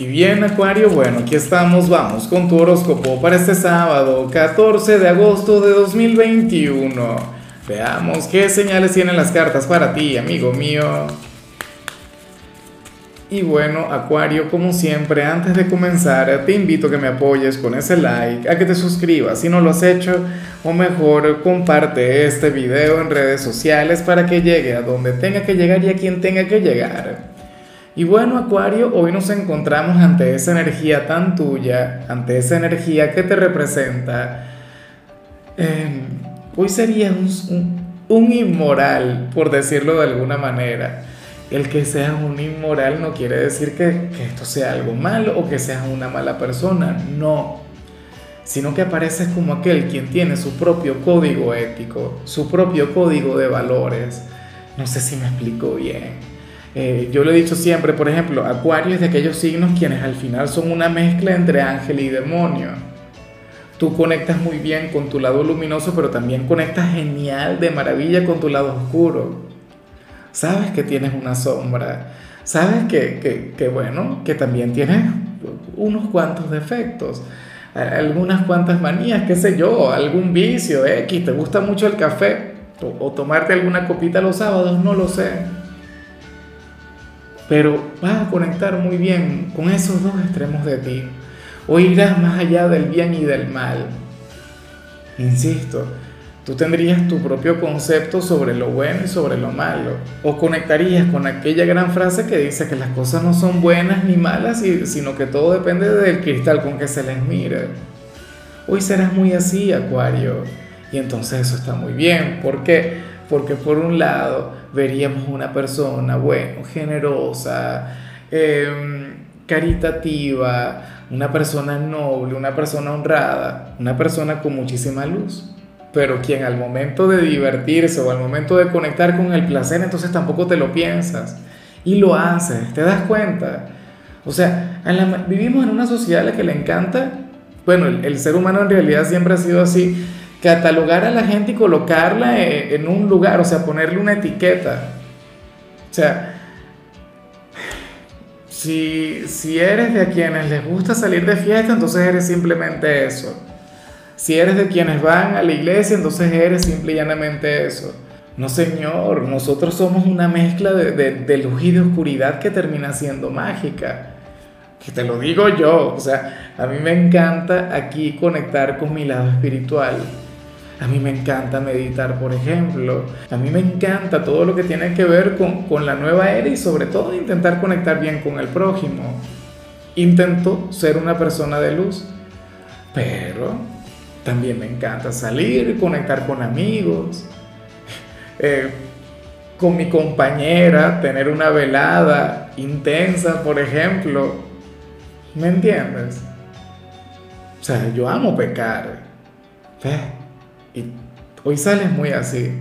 Y bien, Acuario, bueno, aquí estamos, vamos con tu horóscopo para este sábado, 14 de agosto de 2021. Veamos qué señales tienen las cartas para ti, amigo mío. Y bueno, Acuario, como siempre, antes de comenzar, te invito a que me apoyes con ese like, a que te suscribas si no lo has hecho, o mejor, comparte este video en redes sociales para que llegue a donde tenga que llegar y a quien tenga que llegar. Y bueno, Acuario, hoy nos encontramos ante esa energía tan tuya, ante esa energía que te representa. Em, hoy serías un, inmoral, por decirlo de alguna manera. El que seas un inmoral no quiere decir que, que esto sea algo malo o que seas una mala persona, no. Sino que apareces como aquel quien tiene su propio código ético, su propio código de valores. No sé si me explico bien. Eh, yo lo he dicho siempre, por ejemplo, Acuario es de aquellos signos quienes al final son una mezcla entre ángel y demonio. Tú conectas muy bien con tu lado luminoso, pero también conectas genial, de maravilla con tu lado oscuro. Sabes que tienes una sombra, sabes que, que, que bueno, que también tienes unos cuantos defectos, algunas cuantas manías, qué sé yo, algún vicio X, te gusta mucho el café o, o tomarte alguna copita los sábados, no lo sé pero vas a conectar muy bien con esos dos extremos de ti. O irás más allá del bien y del mal. Insisto, tú tendrías tu propio concepto sobre lo bueno y sobre lo malo. O conectarías con aquella gran frase que dice que las cosas no son buenas ni malas, sino que todo depende del cristal con que se les mire. Hoy serás muy así, Acuario. Y entonces eso está muy bien. ¿Por qué? Porque por un lado veríamos una persona, bueno, generosa, em, caritativa, una persona noble, una persona honrada, una persona con muchísima luz. Pero quien al momento de divertirse o al momento de conectar con el placer, entonces tampoco te lo piensas. Y lo haces, ¿te das cuenta? O sea, vivimos en una sociedad a la que le encanta, bueno, el ser humano en realidad siempre ha sido así, catalogar a la gente y colocarla e, en un lugar, o sea, ponerle una etiqueta. O sea, si, si eres de quienes les gusta salir de fiesta, entonces eres simplemente eso. Si eres de quienes van a la iglesia, entonces eres simple y llanamente eso. No, señor, nosotros somos una mezcla de, de, de luz y de oscuridad que termina siendo mágica que te lo digo yo, o sea, a mí me encanta aquí conectar con mi lado espiritual. A mí me encanta meditar, por ejemplo. A mí me encanta todo lo que tiene que ver con, la nueva era y sobre todo intentar conectar bien con el prójimo. Intento ser una persona de luz, pero también me encanta salir, conectar con amigos, eh, con mi compañera, tener una velada intensa, por ejemplo. ¿Me entiendes? O sea, yo amo pecar. Hoy sales muy así,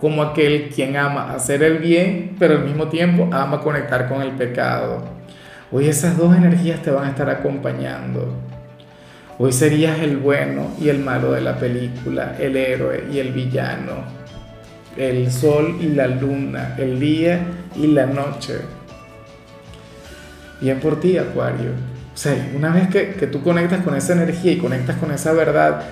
como aquel quien ama hacer el bien, pero al mismo tiempo ama conectar con el pecado. Hoy esas dos energías te van a estar acompañando. Hoy serías el bueno y el malo de la película, el héroe y el villano, el sol y la luna, el día y la noche. Bien por ti, Acuario. O sea, una vez que tú conectas con esa energía y conectas con esa verdad,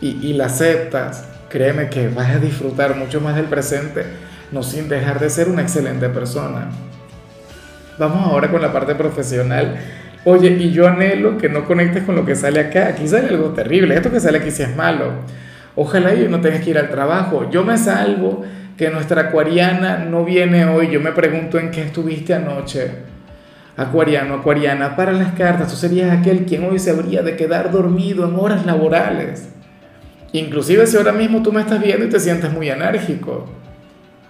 y, la aceptas, créeme que vas a disfrutar mucho más del presente, no sin dejar de ser una excelente persona. Vamos ahora con la parte profesional. Oye, y yo anhelo que no conectes con lo que sale acá. Aquí sale algo terrible. Esto que sale aquí sí es malo. Ojalá yo no tengas que ir al trabajo. Yo me salvo que nuestra acuariana no viene hoy. Yo me pregunto en qué estuviste anoche. Acuariano, acuariana, para las cartas, tú serías aquel quien hoy se habría de quedar dormido en horas laborales. Inclusive si ahora mismo tú me estás viendo y te sientes muy enérgico.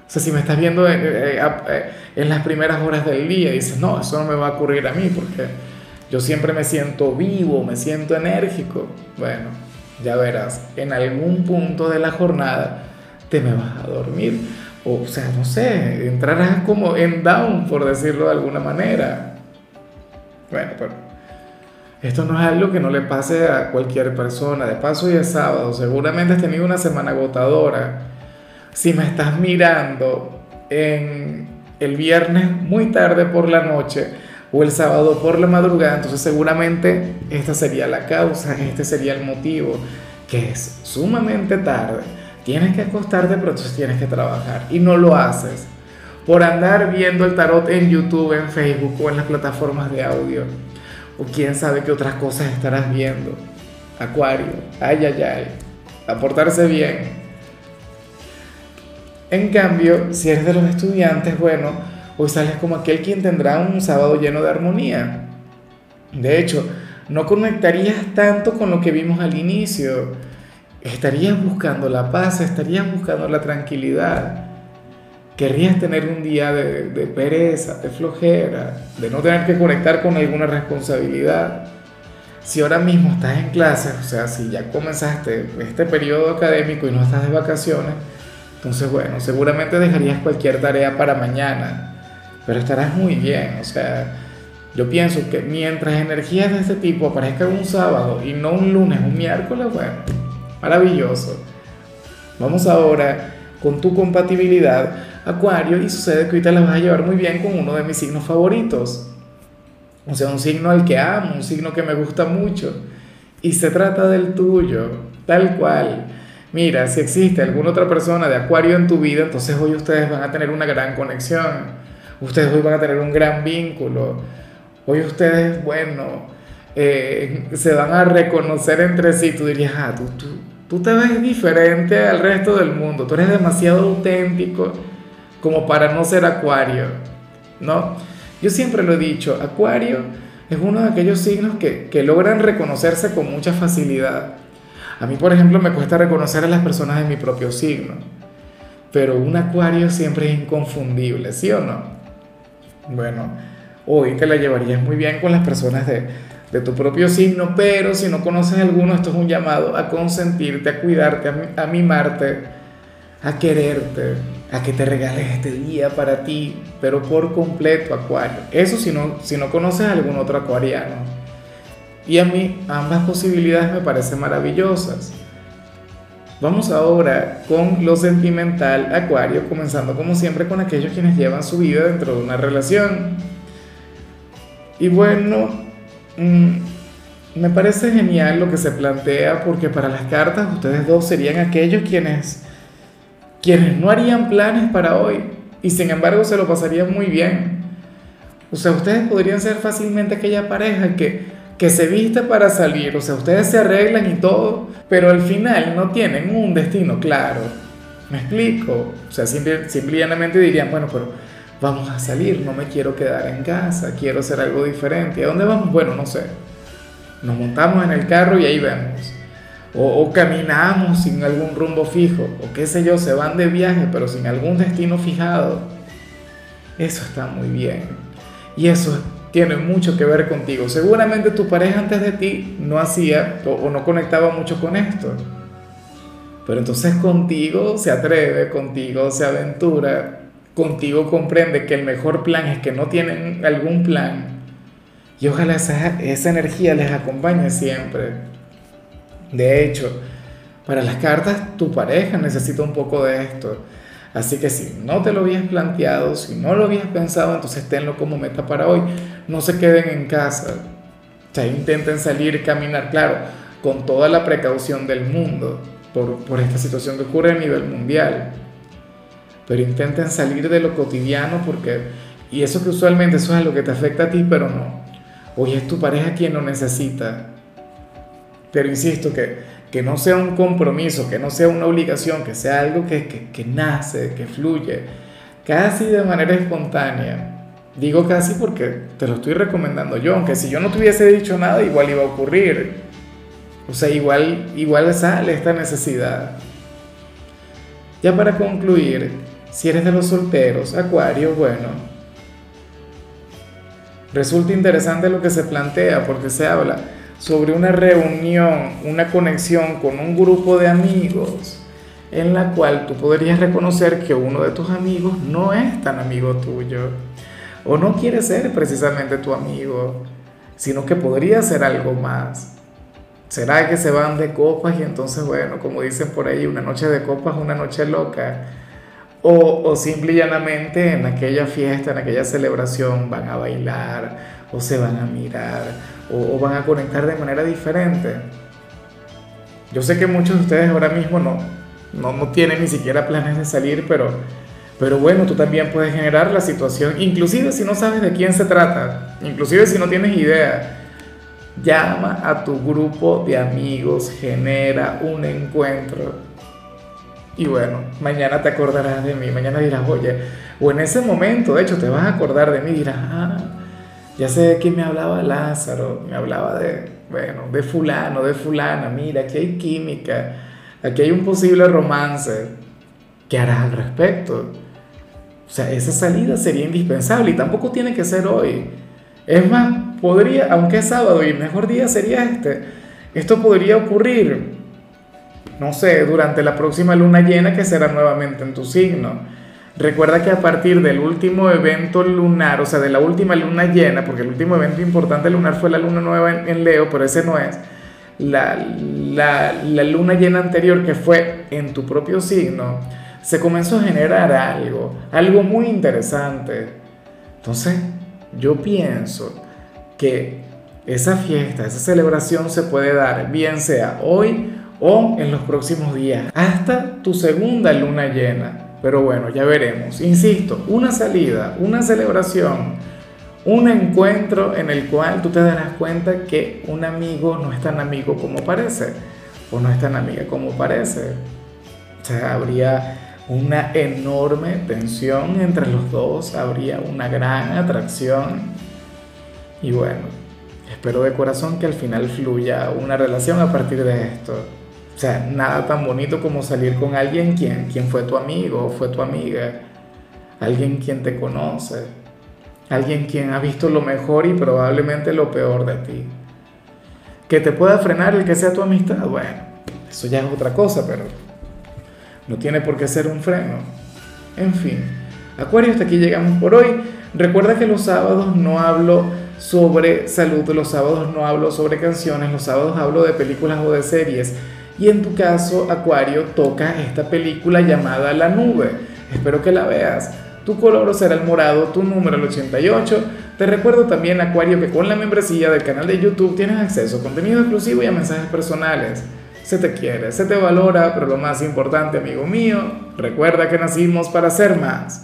O sea, si me estás viendo en, eh, eh, en, las primeras horas del día y dices, no, eso no me va a ocurrir a mí porque yo siempre me siento vivo, me siento enérgico. Bueno, ya verás, en algún punto de la jornada te me vas a dormir. O sea, no sé, entrarás como en down, por decirlo de alguna manera. Bueno, pero esto no es algo que no le pase a cualquier persona. De paso, y es sábado. Seguramente has tenido una semana agotadora. Si me estás mirando en el viernes muy tarde por la noche o el sábado por la madrugada, entonces seguramente esta sería la causa, este sería el motivo, que es sumamente tarde. Tienes que acostarte, pero entonces tienes que trabajar y no lo haces por andar viendo el tarot en YouTube, en Facebook o en las plataformas de audio. O quién sabe qué otras cosas estarás viendo. Acuario, ay, ay, ay. A portarse bien. En cambio, si eres de los estudiantes, bueno, hoy sales como aquel quien tendrá un sábado lleno de armonía. De hecho, no conectarías tanto con lo que vimos al inicio. Estarías buscando la paz, estarías buscando la tranquilidad. Querrías tener un día de, de, pereza, de flojera, de no tener que conectar con alguna responsabilidad. Si ahora mismo estás en clase, o sea, si ya comenzaste este periodo académico y no estás de vacaciones, entonces bueno, seguramente dejarías cualquier tarea para mañana, pero estarás muy bien, o sea, yo pienso que mientras energías de este tipo aparezcan un sábado y no un lunes, un miércoles, bueno, maravilloso. Vamos ahora con tu compatibilidad Acuario y sucede que ahorita la vas a llevar muy bien con uno de mis signos favoritos. O sea, un signo al que amo, un signo que me gusta mucho. Y se trata del tuyo, tal cual. Mira, si existe alguna otra persona de Acuario en tu vida, entonces hoy ustedes van a tener una gran conexión. Ustedes hoy van a tener un gran vínculo. Hoy ustedes, bueno, eh, se van a reconocer entre sí. Tú dirías, ah, tú, tú, tú te ves diferente al resto del mundo. Tú eres demasiado auténtico como para no ser acuario, ¿no? Yo siempre lo he dicho, acuario es uno de aquellos signos que, que logran reconocerse con mucha facilidad. A mí, por ejemplo, me cuesta reconocer a las personas de mi propio signo, pero un acuario siempre es inconfundible, ¿sí o no? Bueno, hoy te la llevarías muy bien con las personas de, de tu propio signo, pero si no conoces alguno, esto es un llamado a consentirte, a cuidarte, a, a mimarte, a quererte, a que te regales este día para ti, pero por completo, Acuario. Eso si no, si no conoces a algún otro acuariano. Y a mí ambas posibilidades me parecen maravillosas. Vamos ahora con lo sentimental, Acuario, comenzando como siempre con aquellos quienes llevan su vida dentro de una relación. Y bueno, mmm, me parece genial lo que se plantea porque para las cartas ustedes dos serían aquellos quienes quienes no harían planes para hoy y sin embargo se lo pasarían muy bien. O sea, ustedes podrían ser fácilmente aquella pareja que, que se viste para salir, o sea, ustedes se arreglan y todo, pero al final no tienen un destino claro. ¿Me explico? O sea, simplemente dirían, bueno, pero vamos a salir, no me quiero quedar en casa, quiero hacer algo diferente. ¿A dónde vamos? Bueno, no sé. Nos montamos en el carro y ahí vemos o, caminamos sin algún rumbo fijo, o qué sé yo, se van de viaje pero sin algún destino fijado. Eso está muy bien. Y eso tiene mucho que ver contigo. Seguramente tu pareja antes de ti no hacía o, no conectaba mucho con esto. Pero entonces contigo se atreve, contigo se aventura, contigo comprende que el mejor plan es que no tienen algún plan. Y ojalá esa, esa energía les acompañe siempre. De hecho, para las cartas tu pareja necesita un poco de esto. Así que si no te lo habías planteado, si no lo habías pensado, entonces tenlo como meta para hoy. No se queden en casa. Intenten salir caminar, claro, con toda la precaución del mundo por, por esta situación que ocurre a nivel mundial. Pero intenten salir de lo cotidiano porque, y eso que usualmente eso es lo que te afecta a ti, pero no. Hoy es tu pareja quien lo necesita. Pero insisto, que, que no sea un compromiso, que no sea una obligación, que sea algo que, que, que nace, que fluye, casi de manera espontánea. Digo casi porque te lo estoy recomendando yo, aunque si yo no te hubiese dicho nada, igual iba a ocurrir. O sea, igual, igual sale esta necesidad. Ya para concluir, si eres de los solteros, Acuario, bueno, resulta interesante lo que se plantea porque se habla sobre una reunión, una conexión con un grupo de amigos en la cual tú podrías reconocer que uno de tus amigos no es tan amigo tuyo o no quiere ser precisamente tu amigo, sino que podría ser algo más. ¿Será que se van de copas y entonces, bueno, como dicen por ahí, una noche de copas, una noche loca? O, o simple y llanamente en aquella fiesta, en aquella celebración van a bailar, o se van a mirar, o, van a conectar de manera diferente. Yo sé que muchos de ustedes ahora mismo no, no, no tienen ni siquiera planes de salir, pero, pero bueno, tú también puedes generar la situación, inclusive si no sabes de quién se trata, inclusive si no tienes idea. Llama a tu grupo de amigos, genera un encuentro. Y bueno, mañana te acordarás de mí, mañana dirás, oye, o en ese momento, de hecho, te vas a acordar de mí dirás, ah, ya sé quién me hablaba Lázaro, me hablaba de, bueno, de fulano, de fulana, mira, aquí hay química, aquí hay un posible romance. ¿Qué harás al respecto? O sea, esa salida sería indispensable y tampoco tiene que ser hoy. Es más, podría, aunque es sábado y el mejor día sería este, esto podría ocurrir, no sé, durante la próxima luna llena que será nuevamente en tu signo Recuerda que a partir del último evento lunar, o sea, de la última luna llena, porque el último evento importante lunar fue la luna nueva en, Leo, pero ese no es, la, la, luna llena anterior que fue en tu propio signo, se comenzó a generar algo, algo muy interesante. Entonces, yo pienso que esa fiesta, esa celebración se puede dar, bien sea hoy o en los próximos días, hasta tu segunda luna llena. Pero bueno, ya veremos. Insisto, una salida, una celebración, un encuentro en el cual tú te darás cuenta que un amigo no es tan amigo como parece, o no es tan amiga como parece. O sea, habría una enorme tensión entre los dos, habría una gran atracción. Y bueno, espero de corazón que al final fluya una relación a partir de esto. O sea, nada tan bonito como salir con alguien quien, quien fue tu amigo o fue tu amiga, alguien quien te conoce, alguien quien ha visto lo mejor y probablemente lo peor de ti. Que te pueda frenar el que sea tu amistad, bueno, eso ya es otra cosa, pero no tiene por qué ser un freno. En fin, Acuario, hasta aquí llegamos por hoy. Recuerda que los sábados no hablo sobre salud, los sábados no hablo sobre canciones, los sábados hablo de películas o de series y en tu caso, Acuario, toca esta película llamada La Nube. Espero que la veas. Tu color será el morado, tu número el 88. Te recuerdo también, Acuario, que con la membresía del canal de YouTube tienes acceso a contenido exclusivo y a mensajes personales. Se te quiere, se te valora, pero lo más importante, amigo mío, recuerda que nacimos para ser más.